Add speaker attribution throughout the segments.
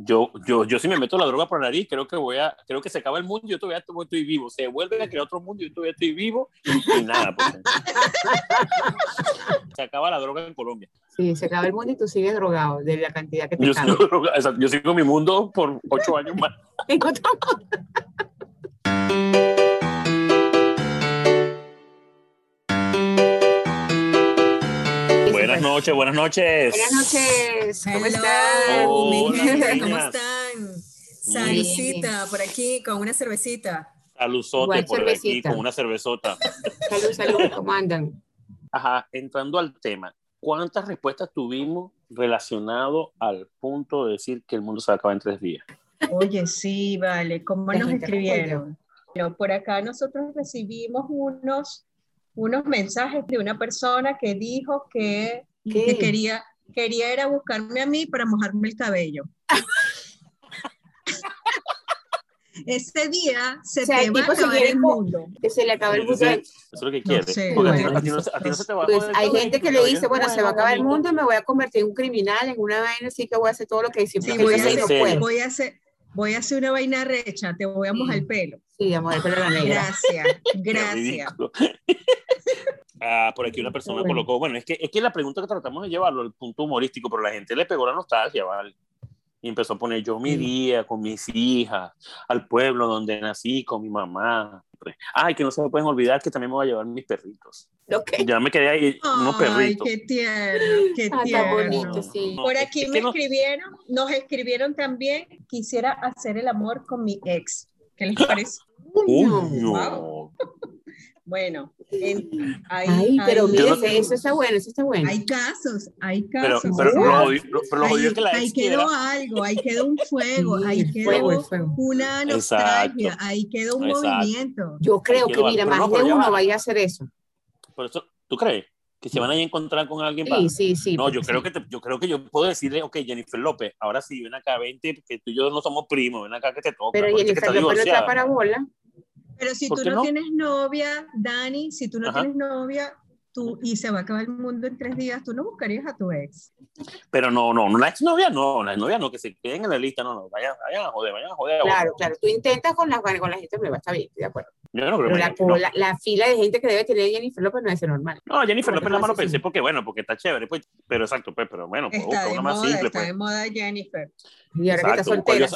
Speaker 1: yo, yo, yo si me meto la droga por la nariz, creo que voy a, creo que se acaba el mundo y yo todavía estoy vivo. Se vuelve a crear otro mundo y yo todavía estoy vivo y, nada. Pues. se acaba la droga en Colombia.
Speaker 2: Sí, se acaba el mundo y tú sigues drogado de la cantidad que te
Speaker 1: yo sigo, yo sigo mi mundo por ocho años más. Buenas noches, buenas noches.
Speaker 2: Buenas noches. ¿Cómo están?
Speaker 3: ¿Cómo están? Saludcita por aquí con una cervecita.
Speaker 1: Saludzote por aquí con una cervezota.
Speaker 2: Salud, salud, ¿cómo andan?
Speaker 1: Ajá, entrando al tema, ¿cuántas respuestas tuvimos relacionado al punto de decir que el mundo se va a acabar en tres días?
Speaker 3: Oye, sí, vale, ¿cómo nos escribieron? por acá nosotros recibimos unos unos mensajes de una persona que dijo que, quería, quería ir a buscarme a mí para mojarme el cabello. Ese día se te va a acabar el mundo.
Speaker 2: Se le acaba el mundo.
Speaker 1: Eso es lo que quiere. a ti no, se te va a
Speaker 2: pues Hay gente que le dice, bueno, se va a acabar el mundo y me voy a convertir en un criminal, en una vaina, así que voy a hacer todo lo que siempre
Speaker 3: sí, voy, a hacer, voy a hacer voy a hacer una vaina recha, te voy a mojar el pelo.
Speaker 2: Sí, a mojar el pelo la negra.
Speaker 3: Gracias, gracias.
Speaker 1: Ah, por aquí una persona colocó, bueno, es que, es que la pregunta que tratamos de llevarlo al punto humorístico, pero la gente le pegó la nostalgia, ¿vale? Y empezó a poner yo mi día con mis hijas, al pueblo donde nací, con mi mamá. Ay, que no se me pueden olvidar que también me voy a llevar mis perritos. Ya me quedé ahí, unos perritos.
Speaker 3: Ay, qué tierno, qué ah, tierno. bonito, sí. Por aquí me escribieron, nos escribieron también, quisiera hacer el amor con mi ex. ¿Qué les parece?
Speaker 1: Uy, no.
Speaker 3: Bueno,
Speaker 2: Ay, pero mire, eso está bueno, eso está bueno.
Speaker 3: Hay casos, hay casos.
Speaker 1: Pero, pero, lo, ahí,
Speaker 3: es que la ahí quedó algo, ahí quedó un fuego, ahí quedó una nostalgia, ahí quedó un movimiento.
Speaker 2: Yo creo que, mira, más de uno vaya a hacer eso.
Speaker 1: Por eso, ¿tú crees? que se van a encontrar con alguien
Speaker 2: sí, Sí, sí.
Speaker 1: No, yo creo, que yo creo que yo puedo decirle, ok, Jennifer López, ahora sí, ven acá, vente, porque tú y yo no somos primos, ven acá que te toca.
Speaker 2: Pero Jennifer López no está para bola.
Speaker 3: Pero si tú no, tienes novia, Dani, si tú no tienes novia, tú, y se va a acabar el mundo en tres días, tú no buscarías a tu ex.
Speaker 1: Pero no, no, no la ex novia, no, la novia no, que se queden en la lista, no, no, vayan, vayan a joder, vayan a joder.
Speaker 2: Claro, claro, tú intentas con la, con la gente va está bien, estoy de acuerdo.
Speaker 1: Yo no creo
Speaker 2: Pero la, la, fila de gente que debe tener Jennifer López no es normal.
Speaker 1: No, Jennifer López nada más lo pensé porque, bueno, porque está chévere, pues, pero exacto, pues, pero bueno, pues,
Speaker 3: está
Speaker 1: una
Speaker 3: más
Speaker 1: simple.
Speaker 3: Está
Speaker 1: pues.
Speaker 3: de moda Jennifer.
Speaker 2: Y ahora que está soltera.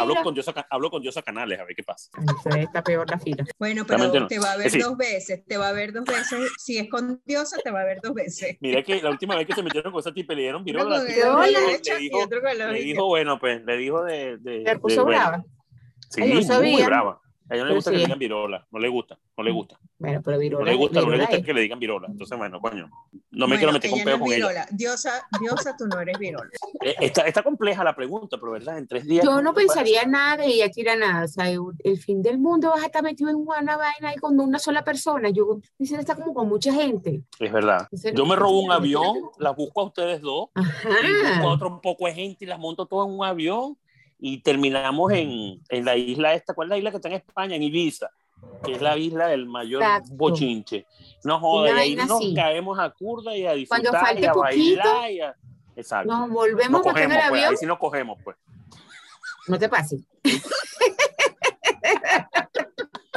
Speaker 1: hablo, con Diosa, hablo con Diosa Canales, a ver qué pasa.
Speaker 2: está peor la fila.
Speaker 3: Bueno, pero te va a ver dos veces, te va a ver dos veces. Si es con Diosa, te va a ver dos veces.
Speaker 1: Mira que la última vez que se metieron con esa tipa le dieron virola. Le, dijo, le dijo, bueno, pues, le dijo de... de,
Speaker 2: le puso brava.
Speaker 1: Sí, muy brava. A ella no le gusta que le digan virola, no le gusta, no le gusta.
Speaker 2: Bueno, pero virola.
Speaker 1: No le gusta, no le gusta que le digan virola. Entonces, bueno, coño, no me quiero meter con peo con ella.
Speaker 3: Diosa, Diosa, tú no eres virola.
Speaker 1: Eh, está, está compleja la pregunta, pero verdad, en tres días.
Speaker 2: Yo no pensaría nada y ella tira nada. O sea, el fin del mundo vas a estar metido en una vaina y con una sola persona. Yo quisiera estar como con mucha gente.
Speaker 1: Es verdad. Yo me robo un avión, las busco a ustedes dos,
Speaker 2: Ajá.
Speaker 1: y busco a otro poco de gente y las monto todas en un avión y terminamos en, en, la isla esta, ¿cuál es la isla que está en España? En Ibiza, que es la isla del mayor bochinche. No joda, y ahí nos caemos a curda y a disfrutar y a bailar. Y a... Exacto.
Speaker 2: Nos volvemos
Speaker 1: nos cogemos,
Speaker 2: el
Speaker 1: pues,
Speaker 2: avión.
Speaker 1: ahí sí nos cogemos, pues.
Speaker 2: No te pases.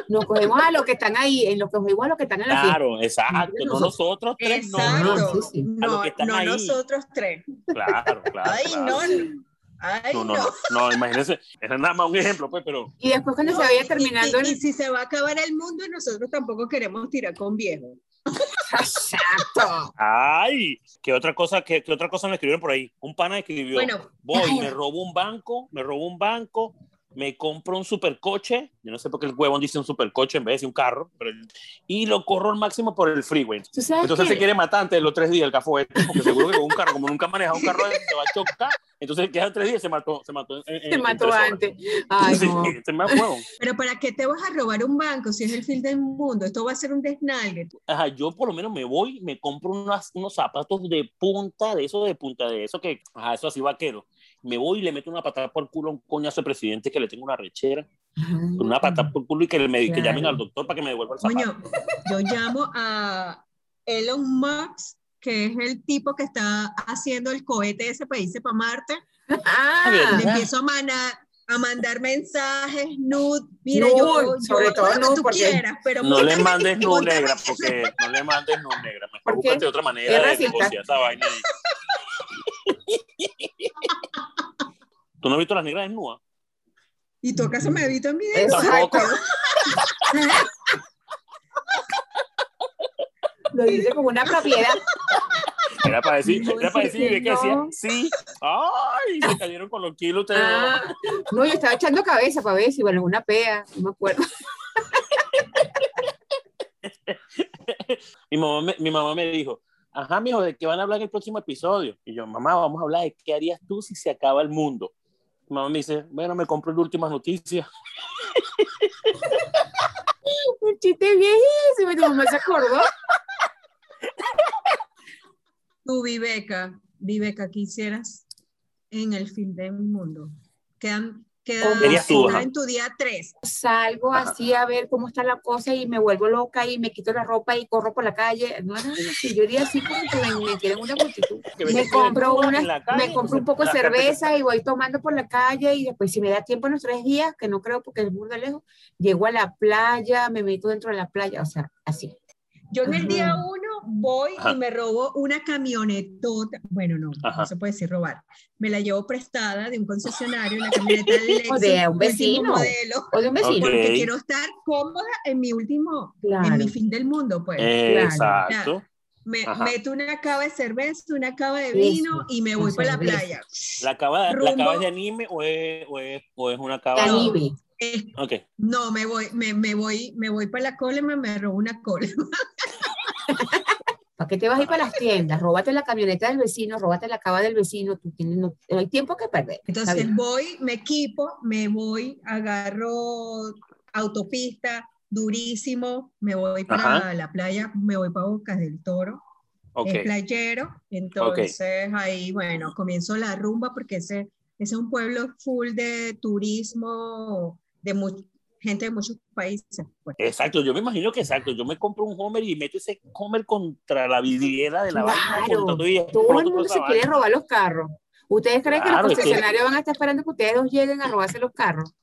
Speaker 2: nos cogemos a los que están ahí, en los que cogemos a los que están en la
Speaker 1: Claro, exacto, no nosotros tres,
Speaker 3: exacto.
Speaker 1: no,
Speaker 3: no, sí, sí. no, no nosotros tres.
Speaker 1: Claro, claro.
Speaker 3: Ay,
Speaker 1: claro.
Speaker 3: no. Ay,
Speaker 1: no, no, no, no, imagínense, era nada más un ejemplo, pues, pero...
Speaker 2: Y después cuando se vaya terminando...
Speaker 3: Y, y, si se va a acabar el mundo, nosotros tampoco queremos tirar con viejo.
Speaker 2: Exacto.
Speaker 1: Ay, ¿qué otra cosa, qué, qué, otra cosa me escribieron por ahí? Un pana escribió, bueno, voy, me robo un banco, me robo un banco, me compro un supercoche, yo no sé por qué el huevón dice un supercoche en vez de decir un carro, pero y lo corro al máximo por el freeway. Entonces se quiere matar antes de los tres días el café, porque seguro que con un carro, como nunca maneja un carro, se va a chocar. Entonces quedan tres días se mató, se mató. En,
Speaker 2: se mató antes. Ay, no.
Speaker 1: este me.
Speaker 3: Pero ¿para qué te vas a robar un banco si es el fin del mundo? Esto va a ser un desnalgue.
Speaker 1: Ajá, yo por lo menos me voy, me compro unas, unos zapatos de punta, de eso de punta, de eso que, ajá, eso así vaquero me voy y le meto una patada por culo a un coñazo de presidente que le tengo una rechera, una patada por culo y que, me, claro. que llamen al doctor para que me devuelva el zapato.
Speaker 3: Coño, yo llamo a Elon Musk que es el tipo que está haciendo el cohete de ese país para Marte. Ah, le empiezo a mandar, a mandar mensajes, nude. Mira, yo,
Speaker 2: sobre todo
Speaker 3: lo que tú quieras, pero
Speaker 1: no le mandes nude negra, porque no le mandes nude negra. Mejor búscate otra manera de negociar esa vaina. ¿Tú no has visto las negras desnudas?
Speaker 3: ¿Y tú acaso me has visto en mi
Speaker 2: Exacto. Lo dice como una propiedad.
Speaker 1: Era para decir, era para decir, que decía, sí, ay, se cayeron con los kilos ustedes.
Speaker 2: Ah, no, yo estaba echando cabeza para ver si, bueno, una pea, no me acuerdo.
Speaker 1: mi, mamá me, mi mamá me dijo, ajá, mijo, ¿de qué van a hablar en el próximo episodio? Y yo, mamá, vamos a hablar de qué harías tú si se acaba el mundo. Mi mamá me dice, bueno, me compro las últimas noticias.
Speaker 2: Un chiste viejísimo, tu mamá se acordó.
Speaker 3: Tú, Viveca, Viveca, quisieras en el fin del mundo. Quedan, quedan en tu día 3.
Speaker 2: Salgo así a ver cómo está la cosa y me vuelvo loca y me quito la ropa y corro por la calle. No yo iría así como que me, quieren una multitud. Me compro, una, me compro un poco de cerveza y voy tomando por la calle y después si me da tiempo en los tres días, que no creo porque es muy lejos, llego a la playa, me meto dentro de la playa, o sea, así.
Speaker 3: Yo en el día uno voy y me robo una camionetota, bueno, no, no se puede decir robar, me la llevo prestada de un concesionario, una camioneta
Speaker 2: Lexus, o de un vecino,
Speaker 3: modelo,
Speaker 2: o de un vecino,
Speaker 3: porque quiero estar cómoda en mi último, en mi fin del mundo, pues.
Speaker 1: Exacto.
Speaker 3: me meto una cava de cerveza, una cava de vino y me voy para la playa.
Speaker 1: ¿La cava, ¿La cava es de anime o es, o es, o es una cava?
Speaker 2: De anime.
Speaker 1: Okay.
Speaker 3: No, me voy, me, me, voy, me voy para la colema, me robo una colema.
Speaker 2: ¿Para qué te vas a ir para las tiendas? Róbate la camioneta del vecino, róbate la cava del vecino, tú tienes, no, hay tiempo que perder.
Speaker 3: Entonces voy, me equipo, me voy, agarro autopista, durísimo, me voy para la playa, me voy para Bocas del Toro, okay. playero, entonces ahí, bueno, comienzo la rumba porque ese, ese es un pueblo full de turismo, de, gente de muchos países.
Speaker 1: Pues. Exacto, yo me imagino que exacto. Yo me compro un Homer y meto ese Homer contra la vidriera de la
Speaker 2: claro, Todo, todo el mundo se quiere robar los carros. ¿Ustedes creen que los concesionarios van a estar esperando que ustedes dos lleguen a robarse los carros?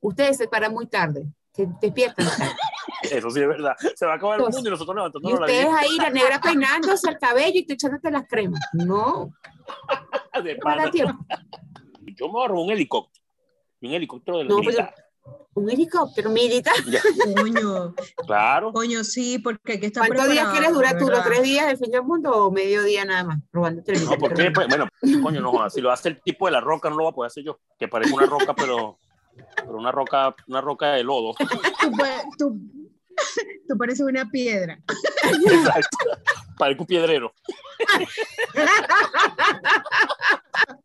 Speaker 2: Ustedes se paran muy tarde, se despiertan
Speaker 1: Eso sí es verdad. Se va a acabar el mundo y nosotros levantándonos
Speaker 2: y ustedes ahí, la negra peinándose el cabello y tú echándote las cremas. No.
Speaker 1: De Yo me agarro un helicóptero. Un helicóptero de la no,
Speaker 2: un helicóptero militar.
Speaker 3: Coño.
Speaker 1: Claro.
Speaker 3: Coño, sí, porque hay que
Speaker 2: estar ¿Cuántos días quieres durar tú? ¿Los tres días del fin del mundo o medio día nada más? Robándote
Speaker 1: el No, porque, pues, bueno, coño, no, si lo hace el tipo de la roca, no lo va a poder hacer yo. Que parece una roca, pero, pero una roca, una roca de lodo.
Speaker 3: Tú, tú, tú pareces una piedra.
Speaker 1: Exacto. Parece un piedrero.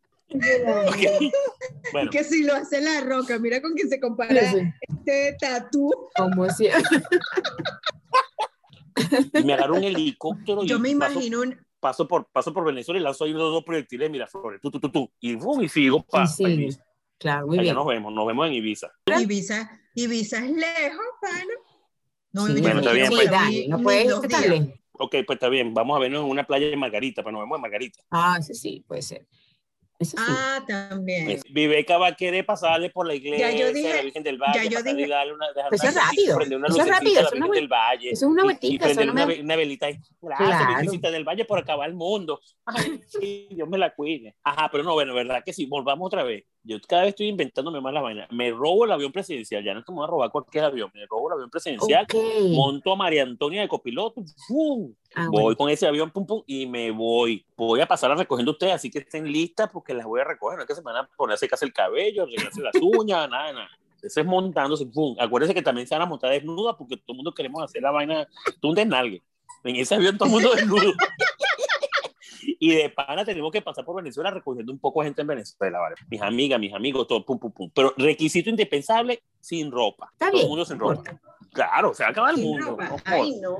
Speaker 3: Que si lo hace la roca, mira con quién se compara este tatú.
Speaker 2: Como si.
Speaker 1: y me agarro un helicóptero.
Speaker 3: Yo me imagino
Speaker 1: un. Paso por, paso por Venezuela y lanzo ahí los dos proyectiles, mira, Flores, tú, tú, tú, tú, y, boom, y sigo para
Speaker 2: Ibiza. Claro, muy
Speaker 1: Allá nos vemos, nos vemos en Ibiza.
Speaker 3: Ibiza, Ibiza es lejos, pana.
Speaker 2: No, sí, bueno, está bien. Pues, no puede ir tan lejos.
Speaker 1: Ok, pues está bien, vamos a vernos en una playa de Margarita, pues nos vemos en Margarita.
Speaker 2: Ah, sí, sí, puede ser.
Speaker 3: Ah, también.
Speaker 1: Viveca va a querer pasarle por la iglesia,
Speaker 3: ya yo dije,
Speaker 1: la Virgen del Valle,
Speaker 2: ya
Speaker 1: yo dije,
Speaker 2: darle una, pues eso es rápido, una eso es rápido, eso, una, del Valle, eso es una vueltita, y, y
Speaker 1: prender una, una, velita ahí, gracias, claro. Virgencita del Valle por acabar el mundo, ay, sí, Dios me la cuide, ajá, pero no, bueno, verdad que sí, volvamos otra vez, yo cada vez estoy inventándome más la vaina, me robo el avión presidencial, ya no es como a robar cualquier avión, me robo el avión presidencial,
Speaker 2: okay.
Speaker 1: monto a María Antonia de copiloto. Ah, voy bueno. con ese avión, pum, pum, y me voy. Voy a pasar a recogiendo ustedes, así que estén listas porque las voy a recoger. No es que se van a ponerse casi el cabello, arreglarse las uñas, nada, nada. Eso es montándose, pum. Acuérdense que también se van a montar desnudas porque todo el mundo queremos hacer la vaina, tú un desnalgue. En ese avión todo el mundo desnudo. y de pana tenemos que pasar por Venezuela recogiendo un poco de gente en Venezuela, ¿vale? Mis amigas, mis amigos, todo, pum, pum, pum. Pero requisito indispensable, sin ropa.
Speaker 2: Está
Speaker 1: todo
Speaker 2: bien,
Speaker 1: el mundo sin ropa. Claro, se va a acabar el mundo.
Speaker 3: No, Ay, no.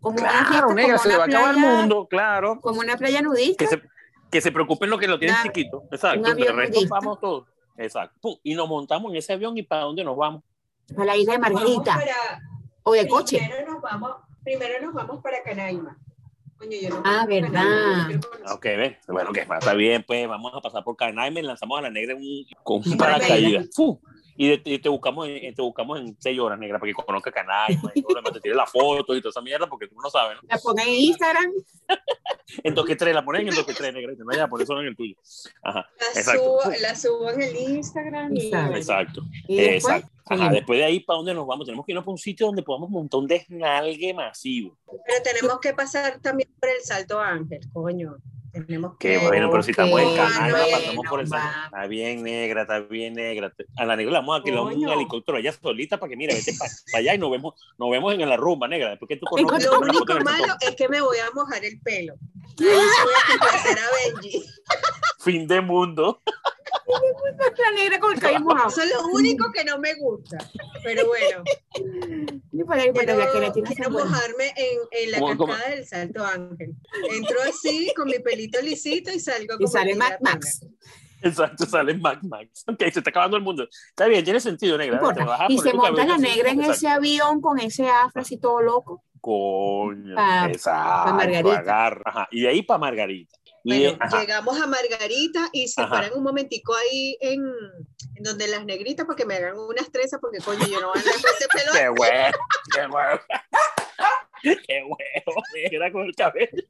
Speaker 2: Como
Speaker 1: claro,
Speaker 2: una,
Speaker 1: nega,
Speaker 2: como
Speaker 1: se
Speaker 2: una
Speaker 1: va a acabar el
Speaker 2: playa-
Speaker 1: mundo, claro.
Speaker 2: Como una playa nudista.
Speaker 1: Que se, que se preocupen lo que lo tienen chiquito. Exacto. De resto vamos todos. Exacto. Pum, y nos montamos en ese avión y para dónde nos vamos.
Speaker 2: A la isla de Margarita.
Speaker 3: Para-
Speaker 2: O de coche.
Speaker 3: Primero nos vamos, primero nos vamos para Canaima.
Speaker 2: Ah, verdad.
Speaker 1: Ok, ven. Bueno, que está bien, pues vamos a pasar por Canal y lanzamos a la negra con un paracaídas y, te buscamos en, te buscamos en 6 horas, negra, para que conozca canal, te tire la foto y toda esa mierda, porque tú no sabes, ¿no?
Speaker 2: La pones en Instagram.
Speaker 1: en toque 3, la pones en toque 3, negra, no, ya, por eso en el tuyo. Ajá,
Speaker 3: la, subo, la subo en el Instagram y...
Speaker 1: Exacto, exacto. Ajá, después de ahí, ¿para dónde nos vamos? Tenemos que irnos para un sitio donde podamos montar un desnalgue masivo.
Speaker 3: Pero tenemos que pasar también por el Salto Ángel, coño. Tenemos
Speaker 1: que. bueno, pero si estamos en canal, pasamos por el Está bien negra, está bien negra. A la negra la vamos a que un helicóptero allá solita para que, mira, vete para allá y nos vemos, nos vemos en la rumba negra. Después que tú
Speaker 3: Lo único malo es que me voy a mojar el pelo. Ahí voy a complacer a Benji.
Speaker 1: Fin de mundo.
Speaker 2: La negra con el cabello mojado.
Speaker 3: Eso es lo único que no me gusta. Pero bueno. Quiero, quiero mojarme en, en la cascada del Salto Ángel. Entro así con mi pelito lisito y salgo
Speaker 2: Y sale Mac Max.
Speaker 1: Exacto, sale Mac Max. Ok, se está acabando el mundo. Está bien, tiene sentido, negra.
Speaker 2: y se monta la negra en ese avión con ese afro así todo loco.
Speaker 1: Coño. Para Margarita. Agarra. Ajá. Y de ahí para Margarita.
Speaker 3: Bueno, llegamos a Margarita y se paran un momentico ahí en, en, donde las negritas porque me hagan unas trenzas porque coño yo no ando con ese pelo.
Speaker 1: qué bueno, qué bueno. Qué bueno, negra con el cabello.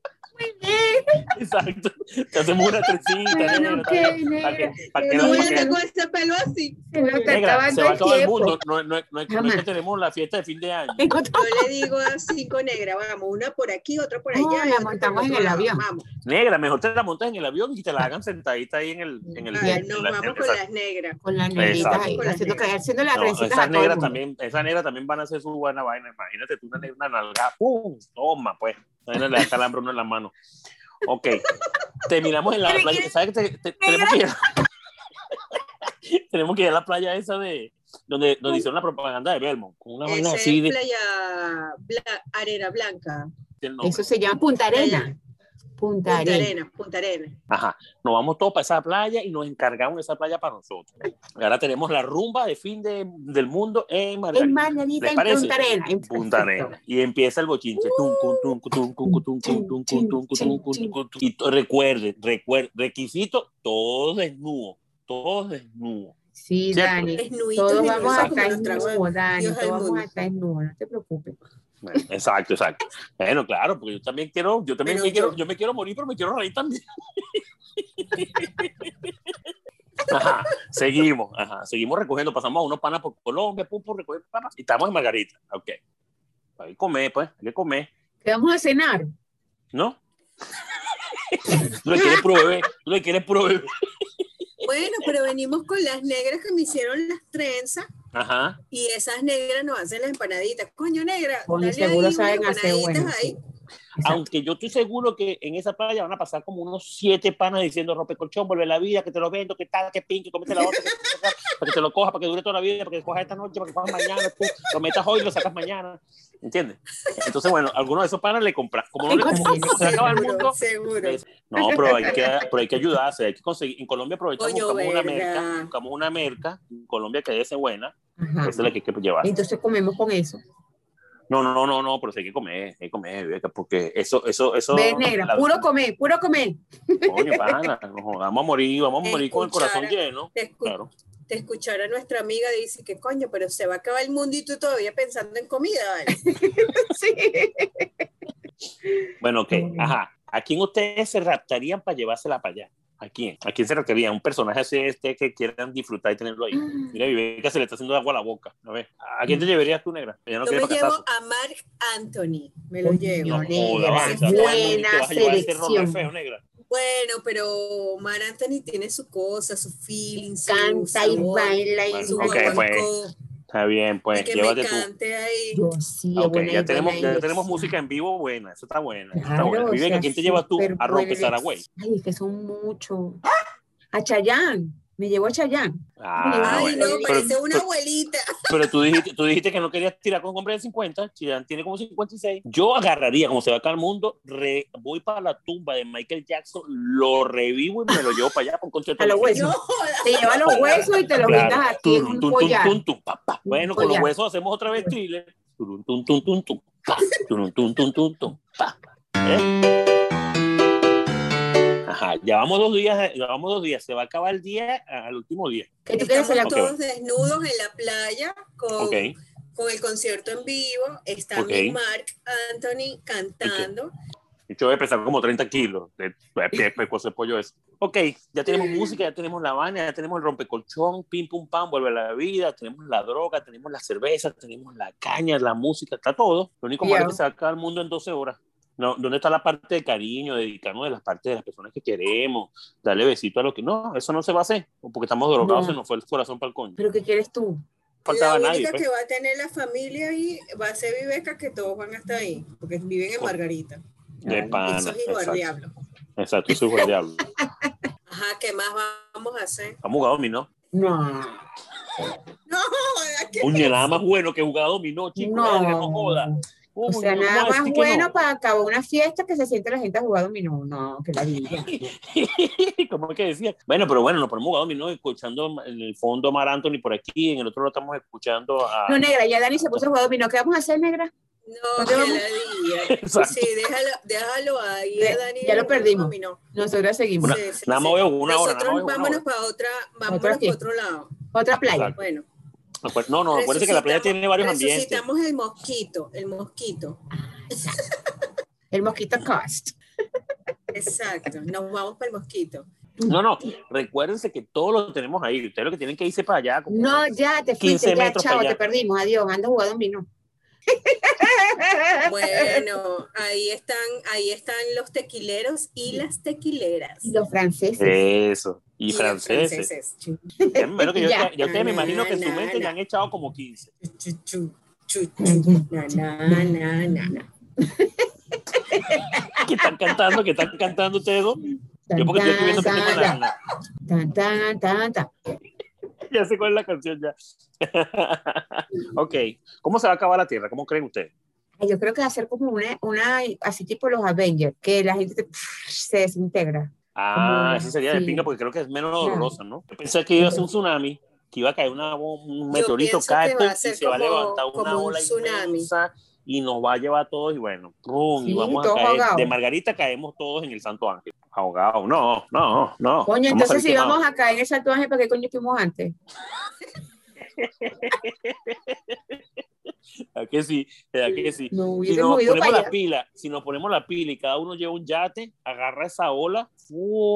Speaker 1: Exacto. Te hacemos una trencita.
Speaker 3: Bueno, para que, para que, no voy a con ese pelo así.
Speaker 1: Se, negra, se va a acabar el mundo. No, no, no, no, es que tenemos la fiesta de fin de año. Yo
Speaker 3: le digo así con negra, vamos, una por aquí, otra por allá. No,
Speaker 2: la montamos en el avión. Vamos.
Speaker 1: Negra, mejor te la montas en el avión y te la hagan sentadita ahí en el. En el
Speaker 3: Ay, nos vamos con las negras.
Speaker 2: Con las negritas ahí, haciendo, haciendo las no,
Speaker 1: Esas negras también, esa negra también van a hacer su buena vaina. Imagínate tú una negra, una nalga, ¡pum! Toma, pues. No le da calambre uno en la mano. Ok. Terminamos en la playa. ¿Sabes que tenemos que ir? tenemos que ir a la playa esa de donde, donde hicieron la propaganda de Belmont, con una vaina así de
Speaker 3: playa arena blanca.
Speaker 2: Eso se llama Punta Arena. Punta, Arena.
Speaker 3: Punta Arena.
Speaker 1: Ajá. Nos vamos todos para esa playa y nos encargamos de esa playa para nosotros. Ahora tenemos la rumba de fin de, del mundo en Margarita. En
Speaker 2: Margarita, en Punta Arena. En
Speaker 1: Punta Arena. Y empieza el bochinche. Y recuerden, recuerden, requisito, todo desnudo. Todo desnudo.
Speaker 2: Sí, Dani. Todos vamos a estar desnudos, Dani. Todos vamos a estar desnudos, no te preocupes.
Speaker 1: Exacto, exacto. Bueno, claro, porque yo también quiero, yo también me quiero, yo me quiero morir, pero me quiero reír también. Ajá, seguimos, ajá, seguimos recogiendo, pasamos a unos panas por Colombia, pum, pum, recoger panas, y estamos en Margarita, ok. Hay que comer, pues, hay que comer.
Speaker 2: ¿Qué vamos a cenar?
Speaker 1: ¿No? tú le quieres tú le quieres.
Speaker 3: Bueno, pero venimos con las negras que me hicieron las trenzas. Ajá. Y esas negras nos hacen las empanaditas. Coño, negra.
Speaker 2: Coño, seguro saben hacer buenas. Ahí.
Speaker 1: Aunque yo estoy seguro que en esa playa van a pasar como unos siete panas diciendo rompe colchón, vuelve la vida, que te lo vendo, que tal, que pin, que comete la otra, para que te lo cojas, para que dure toda la vida, para que cojas esta noche, para que cojas mañana, tú lo metas hoy y lo sacas mañana. ¿Entiendes? Entonces, bueno, algunos de esos panas le compras. Como no le el mundo.
Speaker 3: Seguro.
Speaker 1: no, pero hay, que, pero hay que ayudarse, hay que conseguir. En Colombia aprovechamos, buscamos una merca, buscamos una merca, en Colombia que es buena, esa es la que hay que llevar.
Speaker 2: Entonces comemos con eso.
Speaker 1: No, no, no, no, pero hay que comer, hay que comer, porque eso, eso, eso.
Speaker 2: Ve negra, puro comer, puro comer.
Speaker 1: Coño, pana, vamos a morir, vamos a morir con el corazón lleno.
Speaker 3: Te, claro. te escuchara nuestra amiga dice que coño, pero se va a acabar el mundo y tú todavía pensando en comida, ¿vale? sí.
Speaker 1: Bueno, ok, ajá. ¿A quién ustedes se raptarían para llevársela para allá? ¿A quién? ¿A quién se requería? Un personaje así este que quieran disfrutar y tenerlo ahí. Mm. Mira, que se le está haciendo agua a la boca. A ver, ¿a quién te llevarías tú, negra?
Speaker 3: Yo, no Yo me llevo a Mark Anthony. Me lo llevo.
Speaker 2: buena selección.
Speaker 3: Bueno, pero Mark Anthony tiene su cosa, su feeling, su
Speaker 2: Canta y baila y
Speaker 3: su
Speaker 1: okay, pues. Está bien, pues
Speaker 3: que llévate tú. Ahí. Yo
Speaker 2: sí, okay,
Speaker 1: ya tenemos, ya tenemos música en vivo buena, eso está buena. Claro, está buena. Vive, ¿quién te llevas tú a Roque Saragüey?
Speaker 2: Ay, es que son muchos. A Chayán me llevó a Chayán.
Speaker 3: Ah, Ay, no, parece una abuelita.
Speaker 1: Pero tú dijiste, tú dijiste que no querías tirar con un hombre de 50, Chayán tiene como 56. Yo agarraría, como se va acá al mundo, voy para la tumba de Michael Jackson, lo revivo y me lo llevo para allá con concierto.
Speaker 2: A los huesos. te lleva los huesos y te los claro. a ti un collar.
Speaker 1: Bueno, con los huesos hacemos otra vez thriller. Tum, tum, tum, tum, tum, pa. Tum, tum, tum, tum, tum, pa. ¿Eh? Ajá, ya vamos dos días, ya vamos dos días, se va a acabar el día al último día.
Speaker 3: Estamos todos desnudos en la playa con, con el concierto en vivo, está mi Mark Anthony cantando.
Speaker 1: Yo voy a pesar como 30 kilos de, de, de pollo eso. Ok, ya tenemos música, ya tenemos la vaina, ya tenemos el rompecolchón, pim pum pam, vuelve a la vida, tenemos la droga, tenemos la cerveza, tenemos la caña, la música, está todo. Lo único malo es que se va a el mundo en 12 horas. No, ¿Dónde está la parte de cariño, dedicarnos de las partes de las personas que queremos, darle besito a lo que no, eso no se va a hacer, porque estamos drogados, se nos fue el corazón para el coño.
Speaker 2: ¿Pero qué quieres tú?
Speaker 3: Faltaba la única pues. que va a tener la familia ahí va a ser Viveca, que todos van a estar ahí, porque viven en Margarita.
Speaker 1: De pana. Eso es
Speaker 3: igual diablo.
Speaker 1: Exacto, eso es diablo.
Speaker 3: Ajá, ¿qué más vamos a hacer?
Speaker 1: Vamos a jugar dominó.
Speaker 2: No.
Speaker 3: No,
Speaker 1: Un nada más bueno que jugar dominó, chicos. No, no joda.
Speaker 2: O sea, nada más bueno para acabar una fiesta que se siente la gente a jugar dominó. No, que la vida.
Speaker 1: ¿Cómo es que decía? Bueno, pero bueno, nos ponemos a jugar dominó escuchando en el fondo a Mar Anthony por aquí, en el otro lo estamos escuchando a...
Speaker 2: No, negra, ya Dani se puso a jugar dominó. ¿Qué vamos a hacer, negra?
Speaker 3: No, que la. Sí, déjalo, déjalo ahí, Dani.
Speaker 2: Ya lo perdimos. Nosotros seguimos.
Speaker 1: nada más veo una hora.
Speaker 3: Nosotros vámonos para otra, vámonos para otro lado.
Speaker 2: Otra playa.
Speaker 3: Bueno.
Speaker 1: No, no, acuérdense que la playa tiene varios ambientes.
Speaker 3: Necesitamos el mosquito, el mosquito.
Speaker 2: el mosquito cost.
Speaker 3: Exacto, nos vamos para el mosquito.
Speaker 1: No, no, recuérdense que todo lo tenemos ahí. Ustedes lo que tienen que irse para allá.
Speaker 2: No, ya te fuiste, ya, chao, te perdimos. Adiós, anda jugando vino.
Speaker 3: Bueno, ahí están, ahí están los tequileros y las tequileras.
Speaker 2: Y los franceses.
Speaker 1: Eso, y, franceses. Bueno, que yo, ya, ya ustedes me imagino que en su mente ya han echado como 15. ¿Qué están cantando? ¿Qué están cantando ustedes dos? Yo porque estoy viendo que
Speaker 2: Tan, tan, tan, tan.
Speaker 1: ya sé cuál es la canción ya. ok, ¿cómo se va a acabar la Tierra? ¿Cómo creen ustedes?
Speaker 2: Yo creo que va a ser como una, una así tipo los Avengers, que la gente se desintegra.
Speaker 1: Ah, eso sería de pinga porque creo que es menos dolorosa, ¿no? Yo pensé que iba a ser un tsunami, que iba a caer una, un meteorito, cae y se va a levantar una ola tsunami. y nos va a llevar a todos y bueno, y vamos a caer. De Margarita caemos todos en el Santo Ángel. Ahogados, no, no, no.
Speaker 2: Coño, entonces si vamos a caer en el Santo Ángel, ¿para qué coño estuvimos antes?
Speaker 1: ¿A que sí? ¿A que sí? si nos ponemos la pila, si nos ponemos la pila y cada uno lleva un yate, agarra esa ola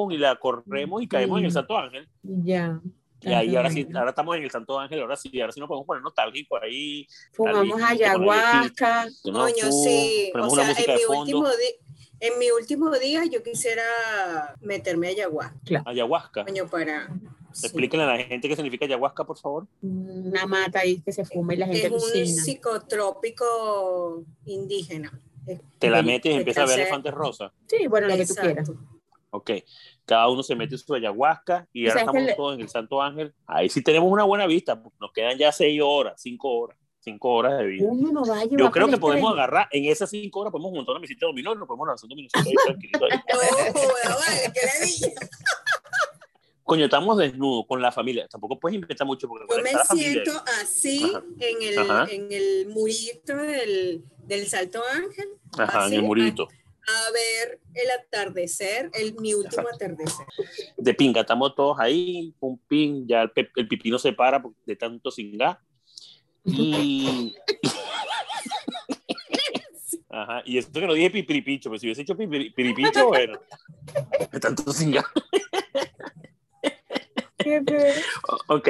Speaker 1: y la corremos y caemos en el Santo Ángel.
Speaker 2: Ya.
Speaker 1: Y ahí ahora sí, ahora estamos en el Santo Ángel, ahora sí, ahora sí nos podemos poner nostálgico ahí.
Speaker 2: Fumamos ayahuasca.
Speaker 3: Coño, sí. O sea, en mi, último en mi último día yo quisiera meterme a ayahuasca.
Speaker 1: Ayahuasca.
Speaker 3: Coño, para
Speaker 1: Explíquenle a la gente qué significa ayahuasca, por favor.
Speaker 2: Una mata ahí que se fuma y la gente
Speaker 3: Es un psicotrópico indígena.
Speaker 1: Te la metes y empiezas a ver elefantes rosas.
Speaker 2: Sí, bueno, lo que tú quieras.
Speaker 1: Ok, cada uno se mete su ayahuasca y ahora estamos todos en el Santo Ángel. Ahí sí tenemos una buena vista, nos quedan ya seis horas, cinco horas cinco horas de vida. Yo creo que podemos agarrar, en esas cinco horas podemos montar una visita de dominó y nos podemos lanzar un dominó ahí tranquilito. Ahí.
Speaker 3: vale, que
Speaker 1: coño, estamos desnudos con la familia. Tampoco puedes inventar mucho. Porque
Speaker 3: Yo me siento así en el, en el murito del, del Salto Ángel.
Speaker 1: Ajá, en el murito.
Speaker 3: A, ver el atardecer, el, mi último atardecer.
Speaker 1: De pinga, estamos todos ahí, un pin, ya el, el pipí se para de tanto singar. Y. Ajá, y esto que no dije pipiripicho, pero si hubiese hecho pipiripicho, bueno, de tanto singar. ok,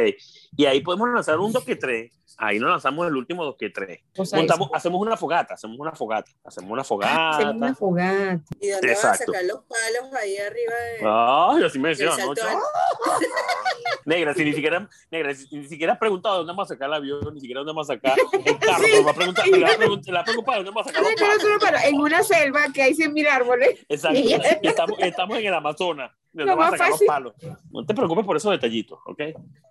Speaker 1: y ahí podemos lanzar un 2 que 3. Ahí nos lanzamos el último 2 que 3. Montamos, hacemos una fogata, hacemos una fogata, hacemos una fogata.
Speaker 2: Hacemos una fogata.
Speaker 3: ¿Y dónde Exacto. vas a sacar los palos ahí arriba? De...
Speaker 1: Ay, así me decía anoche. negra, si ni siquiera, negra, si ni siquiera has preguntado dónde vamos a sacar el avión, ni siquiera dónde vamos a sacar el carro, sí. va a preguntar, le va a preguntar, le va a preocupar dónde vamos a sacar los palos.
Speaker 2: En una selva que hay 100.000 árboles.
Speaker 1: Exacto, y estamos, estamos en el Amazonas. No, a sacar los palos. no te preocupes por esos detallitos, ¿ok?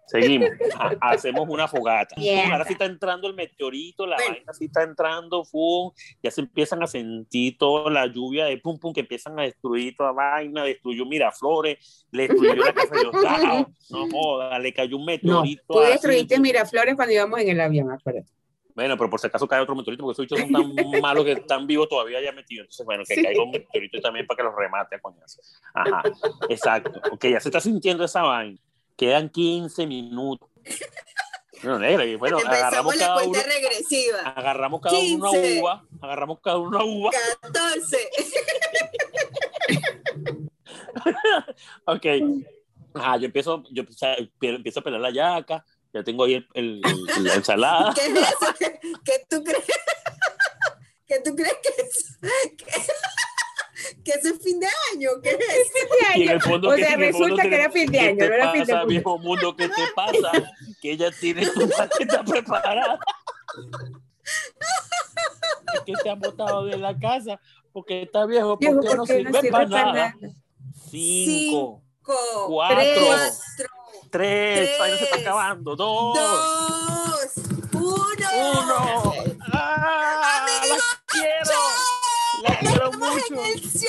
Speaker 1: Seguimos. hacemos una fogata. Ahora sí está entrando el meteorito, la vaina sí está entrando, fum, ya se empiezan a sentir toda la lluvia de pum pum que empiezan a destruir toda vaina, destruyó Miraflores, le destruyó la casa de los no joda, le cayó un meteorito.
Speaker 2: No, tú destruiste Miraflores cuando íbamos en el avión, acuérdate.
Speaker 1: Bueno, pero por si acaso cae otro meteorito, porque esos bichos son tan malos que están vivos todavía ya metidos. Entonces, bueno, que caiga un meteorito también para que los remate a coñazo. Ajá, exacto. Ok, ya se está sintiendo esa vaina. Quedan 15 minutos. No, negra, y bueno, agarramos cada uno.
Speaker 3: Regresiva.
Speaker 1: Agarramos cada uno una uva. Agarramos cada uno una uva.
Speaker 3: 14.
Speaker 1: ok. Ajá, yo empiezo, yo empiezo a pelar la yaca, ya tengo ahí el, la ensalada.
Speaker 3: ¿Qué es eso? ¿Qué, tú crees? ¿Qué tú crees que es? ¿Qué, es el fin de año? ¿Qué es
Speaker 2: fin de año? Y en el fondo, o sea, resulta que era fin de año, no era fin de
Speaker 1: año. viejo mundo, ¿qué te pasa? que ella tiene su maleta preparada. es que se ha botado de la casa porque está viejo, porque, viejo, no, sirve no, sirve para, nada. nada. Cinco, Cinco cuatro, tres, Tres, tres se está acabando. Dos.
Speaker 3: Dos. Uno.
Speaker 1: Uno. ¡Ah! ¡La quiero! ¡La quiero mucho!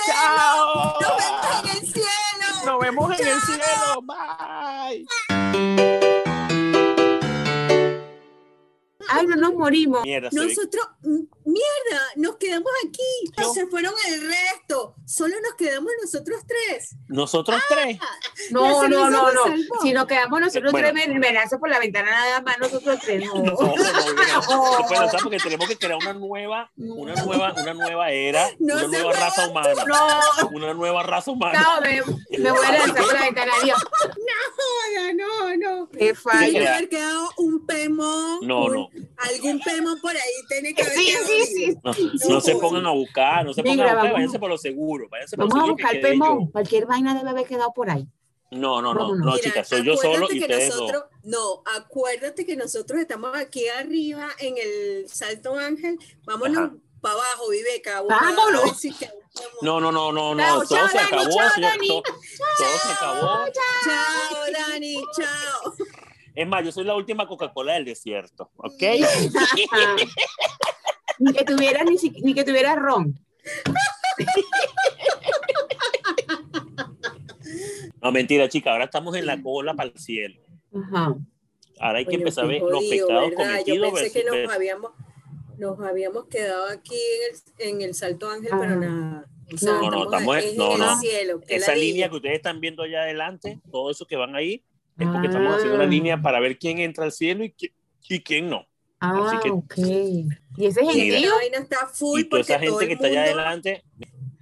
Speaker 3: ¡Chao! ¡Nos vemos en el cielo!
Speaker 1: ¡Nos vemos en el cielo! ¡Bye!
Speaker 2: ay, no nos morimos.
Speaker 3: Nosotros, mierda, nos quedamos aquí. No. Se fueron el resto. Solo nos quedamos nosotros tres.
Speaker 1: ¿Nosotros ah, tres?
Speaker 2: No, no, no, no. Si nos quedamos nosotros tres, me, lanzo por la ventana nada más nosotros tres. No, no, no,
Speaker 1: no, no. lanzar porque tenemos que crear una nueva, una nueva, una nueva era, una nueva raza humana. No. Una nueva raza humana.
Speaker 2: No, me, me voy a lanzar por la ventana, Dios.
Speaker 3: No, no, no.
Speaker 2: Qué falla.
Speaker 3: Tiene que haber quedado un pemón.
Speaker 1: No, no
Speaker 3: algún pemo por ahí tiene que haber.
Speaker 2: Sí, sí, sí.
Speaker 1: No, se pongan a buscar, no se pongan a buscar, váyanse por lo seguro. Váyanse
Speaker 2: por vamos a buscar el pemón. Cualquier vaina debe haber quedado por ahí.
Speaker 1: No, no, no, no, chicas, soy yo solo y ustedes
Speaker 3: nosotros, No, acuérdate que nosotros estamos aquí arriba en el Salto Ángel. Vámonos para abajo, Viveca.
Speaker 2: Vámonos.
Speaker 1: no, no, no, no, no. todo se acabó. Todo, se acabó.
Speaker 3: Chao, Dani, chao.
Speaker 1: Es más, yo soy la última Coca-Cola del desierto, ¿ok?
Speaker 2: ni que tuviera ni, ni que tuviera ron.
Speaker 1: No, mentira, chica, ahora estamos en la cola para el cielo. Ajá. Ahora hay que empezar a ver los pecados cometidos.
Speaker 3: Yo pensé que nos habíamos, nos habíamos quedado aquí en el, en el Salto Ángel, pero nada.
Speaker 1: no, no, estamos en, no, no. Cielo, Esa línea que ustedes están viendo allá adelante, todo eso que van ahí, es porque estamos haciendo una ah. línea para ver quién entra al cielo y, quién, y quién no.
Speaker 2: Ah, Así que, ok. Y ese gentío.
Speaker 3: está full.
Speaker 1: Y toda esa gente que está allá adelante.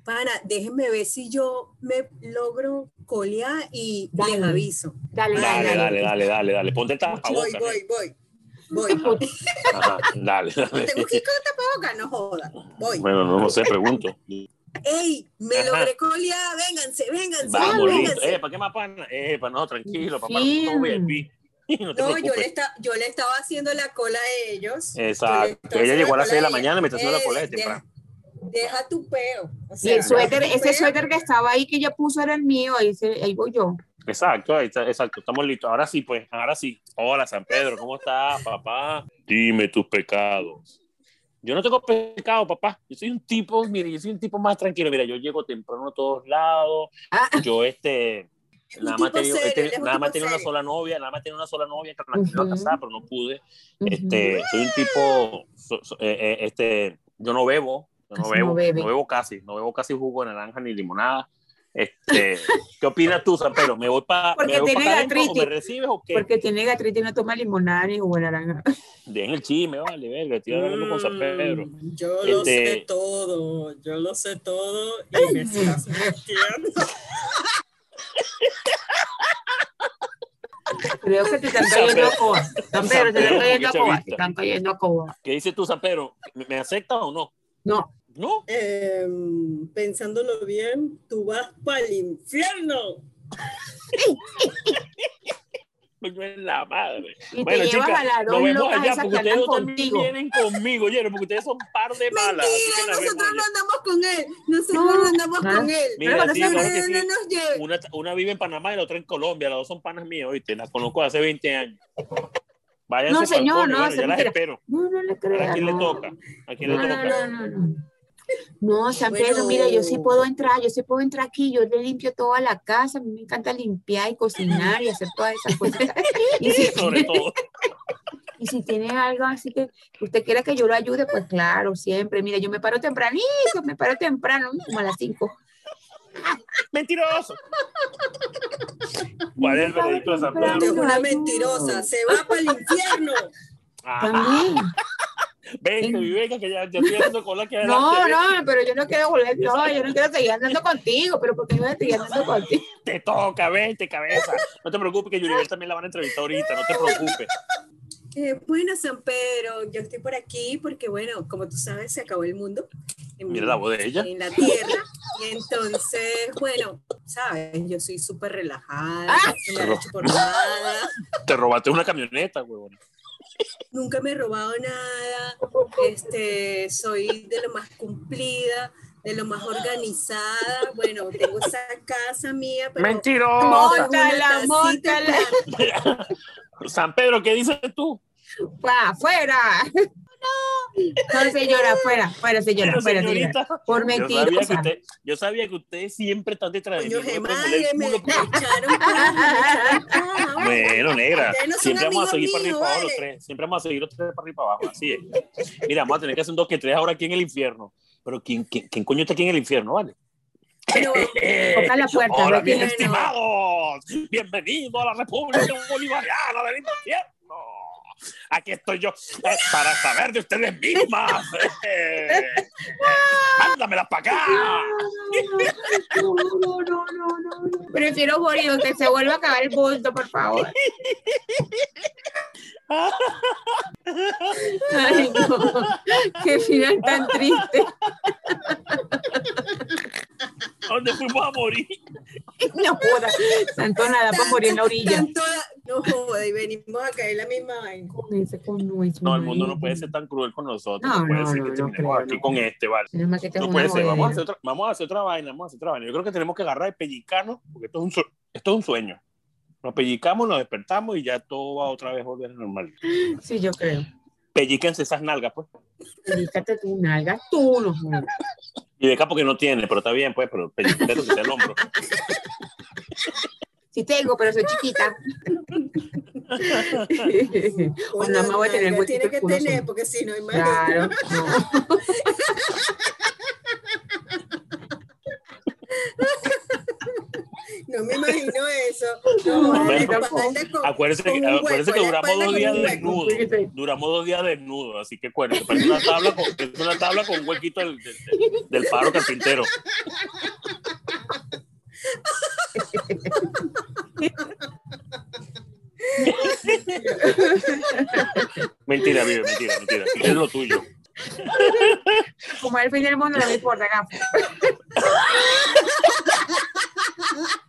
Speaker 3: Para, déjenme ver si yo me logro colear y les aviso.
Speaker 1: Dale, dale, dale, dale, dale, dale. Ponte el tapabocas.
Speaker 3: Voy, voy, voy. Voy.
Speaker 1: Ajá, dale, dale.
Speaker 3: ¿Tengo que ir con tapabocas? No joda. Voy.
Speaker 1: Bueno, no, no sé, pregunto.
Speaker 3: ¡Ey! Me Ajá. logré colear, vénganse, vénganse.
Speaker 1: Vamos, vénganse. Eh, ¿para qué más pana? Eh, para no, tranquilo, papá, no VIP.
Speaker 3: No, no yo, le está, yo le estaba haciendo la cola a ellos.
Speaker 1: Exacto. Ella llegó a las 6 de la mañana y me está haciendo la cola de temprano.
Speaker 3: Deja, tu peo.
Speaker 2: O sea, y el suéter, ese peo. suéter que estaba ahí que ella puso era el mío, ahí, ahí voy yo.
Speaker 1: Exacto, ahí está, exacto, estamos listos. Ahora sí, pues, ahora sí. Hola, San Pedro, ¿cómo estás, papá? Dime tus pecados. Yo no tengo pecado, papá. Yo soy un tipo, mire, yo soy un tipo más tranquilo. Mira, yo llego temprano a todos lados. Ah. Yo, este, nada más tenía, nada más tenía una sola novia, nada más tenía una sola novia que me quiero casar, pero no pude. Este, soy un tipo, eh, eh, este, yo no bebo, yo no bebo, no, bebo casi, no bebo casi jugo de naranja ni limonada. Este, ¿Qué opinas tú, San Pedro? ¿Me voy para
Speaker 2: Porque tiene
Speaker 1: gastritis. ¿Me recibes o qué?
Speaker 2: Porque tiene gastritis y no toma limonada ni jugo de naranja.
Speaker 1: Dejen el chisme, vale, verga, estoy hablando con San Pedro.
Speaker 3: Mm, yo lo este... sé todo, yo lo sé todo y me estás mintiendo.
Speaker 2: Creo que te están cayendo a coba. San Pedro, te están cayendo a coba. Te están cayendo a coba.
Speaker 1: ¿Qué dices tú, San Pedro? ¿Me aceptas o no?
Speaker 2: No.
Speaker 1: ¿No?
Speaker 3: Eh, pensándolo bien, tú vas para el infierno.
Speaker 1: Coño es la madre.
Speaker 2: Y bueno, chicas, nos vemos allá porque
Speaker 1: ustedes contigo. vienen conmigo, oye, porque ustedes son par de malas.
Speaker 3: Mentira, nosotros no andamos con él. Nosotros no, no andamos ¿Ah? con él.
Speaker 1: Mira, sí, claro que sí. una, una, vive en Panamá y la otra en Colombia. Las dos son panas mías, oíste. Las conozco hace 20 años. Váyanse
Speaker 2: no, señor, no,
Speaker 1: bueno, ya las espero.
Speaker 2: No, no le creo.
Speaker 1: ¿A quién le toca? ¿A quién le toca?
Speaker 2: No, no, no. No, San Pedro, mira, yo sí puedo entrar, yo sí puedo entrar aquí, yo le limpio toda la casa, a mí me encanta limpiar y cocinar y hacer todas esas cosas.
Speaker 1: y si, Sobre todo.
Speaker 2: Y si tiene algo así que usted quiera que yo lo ayude, pues claro, siempre. Mira, yo me paro tempranito, me paro temprano, como a las 5.
Speaker 1: Mentiroso. ¿Cuál es el veredicto de San Pedro?
Speaker 3: Es una mentirosa, se va para el infierno.
Speaker 2: También.
Speaker 1: Venga, venga, que ya, ya estoy haciendo cola que
Speaker 2: No, no, pero yo no quiero volver, no, yo no quiero seguir andando contigo, pero porque yo voy a seguir andando contigo.
Speaker 1: Te toca, vente, cabeza. No te preocupes que Yuriel también la van a entrevistar ahorita, no te preocupes.
Speaker 3: Eh, bueno, San Pedro, yo estoy por aquí porque, bueno, como tú sabes, se acabó el mundo.
Speaker 1: En, Mira la voz de ella.
Speaker 3: En la tierra. Y entonces, bueno, sabes, yo soy súper relajada,
Speaker 1: ah.
Speaker 3: no me he hecho por nada.
Speaker 1: Te robaste una camioneta, huevón.
Speaker 3: Nunca me he robado nada, este, soy de lo más cumplida, de lo más organizada. Bueno, tengo esa casa mía, pero...
Speaker 1: ¡Mentirosa!
Speaker 2: ¡Móntala, móntala!
Speaker 1: San Pedro, ¿qué dices tú?
Speaker 2: ¡Va, afuera! No, señora, fuera, fuera, señora, fuera, señora. Por mentirosa.
Speaker 1: Yo, yo sabía que ustedes siempre están detrás de mí. Bueno, negra, siempre vamos a seguir para arriba y para abajo los tres. Siempre vamos a seguir los tres para arriba y para abajo, así es. Mira, vamos a tener que hacer un dos que tres ahora aquí en el infierno. Pero ¿quién, quién, quién coño está aquí en el infierno, vale?
Speaker 2: toca la puerta.
Speaker 1: Hola, bien estimados. Bienvenidos a la República Bolivariana del Infierno. Aquí estoy yo eh, para saber de ustedes mismas. Eh, mándamelas para acá.
Speaker 2: No, no, no, no, no. Prefiero morir que se vuelva a acabar el punto, por favor. Ay, no. Qué final tan triste.
Speaker 1: ¿Dónde fuimos a morir?
Speaker 2: No joda, tanto nada para morir en la orilla.
Speaker 3: Tanto, no joda, y venimos a caer la misma vaina.
Speaker 2: Con ese, con nuestro
Speaker 1: No, el mundo no puede ser tan cruel con nosotros.
Speaker 2: No,
Speaker 1: No, puede
Speaker 2: no,
Speaker 1: ser
Speaker 2: no,
Speaker 1: que
Speaker 2: no
Speaker 1: terminemos
Speaker 2: creo,
Speaker 1: aquí
Speaker 2: no.
Speaker 1: con este, ¿vale? No puede ser. Vamos a, hacer otra, vamos a hacer otra vaina, vamos a hacer otra vaina. Yo creo que tenemos que agarrar el pellicano, porque esto es un, esto es un sueño. Nos pellicamos, nos despertamos y ya todo va otra vez a volver a normal.
Speaker 2: Sí, yo creo.
Speaker 1: Pellíquense esas nalgas, pues.
Speaker 2: Dedícate tu nalga, tú no jodas.
Speaker 1: Y beca porque no tiene, pero está bien, pues, pero pellíquense lo que el hombro.
Speaker 2: Sí tengo, pero soy chiquita. o nada más voy a tener
Speaker 3: tiene que tener, porque si no,
Speaker 2: Claro,
Speaker 3: imagínate.
Speaker 2: no.
Speaker 3: No me imagino eso. No,
Speaker 1: Bueno,
Speaker 3: con-
Speaker 1: Acuérdense,
Speaker 3: con
Speaker 1: que, acuérdense duramos dos días desnudos. Duramos dos días desnudos, así que acuérdense. Parece una tabla con, es una tabla con un huequito del, del, del- paro carpintero. Mentira, vive, mentira, mentira. Es lo tuyo.
Speaker 2: Como al fin del mundo no me importa, gafo.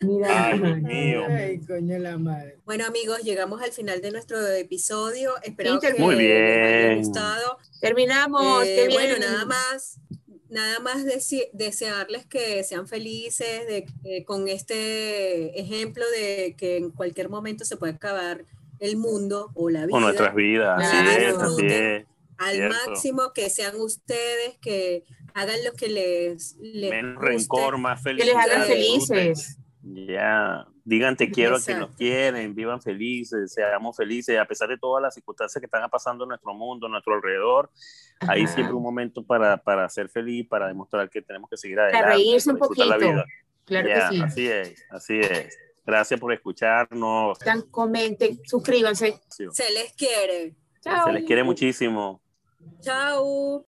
Speaker 2: Mira,
Speaker 1: Ay, mío.
Speaker 3: Ay, coño la madre. Bueno, amigos, llegamos al final de nuestro episodio. Espero que
Speaker 1: Muy
Speaker 3: les haya
Speaker 1: bien.
Speaker 3: gustado.
Speaker 2: terminamos.
Speaker 3: Eh,
Speaker 2: qué bien.
Speaker 3: bueno, nada más, nada más deci- desearles que sean felices de, eh, con este ejemplo de que en cualquier momento se puede acabar el mundo o la vida
Speaker 1: Con nuestras vidas, así es, así es.
Speaker 3: al
Speaker 1: cierto.
Speaker 3: máximo, que sean ustedes, que hagan lo que les, les
Speaker 1: Menos
Speaker 3: guste.
Speaker 1: rencor, más
Speaker 2: Que
Speaker 1: felicidad.
Speaker 2: les hagan felices.
Speaker 1: Ya, digan te quiero a quien
Speaker 3: Exacto.
Speaker 1: nos quieren, vivan felices, seamos felices, a pesar de todas las circunstancias que están pasando en nuestro mundo, en nuestro alrededor, hay
Speaker 2: Ajá.
Speaker 1: siempre un momento para, para ser feliz, para demostrar que tenemos que seguir
Speaker 2: Para
Speaker 1: adelante.
Speaker 2: reírse un
Speaker 1: para
Speaker 2: poquito.
Speaker 1: la vida.
Speaker 2: Claro
Speaker 1: Ya,
Speaker 2: que sí.
Speaker 1: Así es, así es. Gracias por escucharnos.
Speaker 2: Comenten, suscríbanse.
Speaker 3: Se les quiere.
Speaker 2: Chao.
Speaker 1: Se les quiere muchísimo.
Speaker 3: Chao.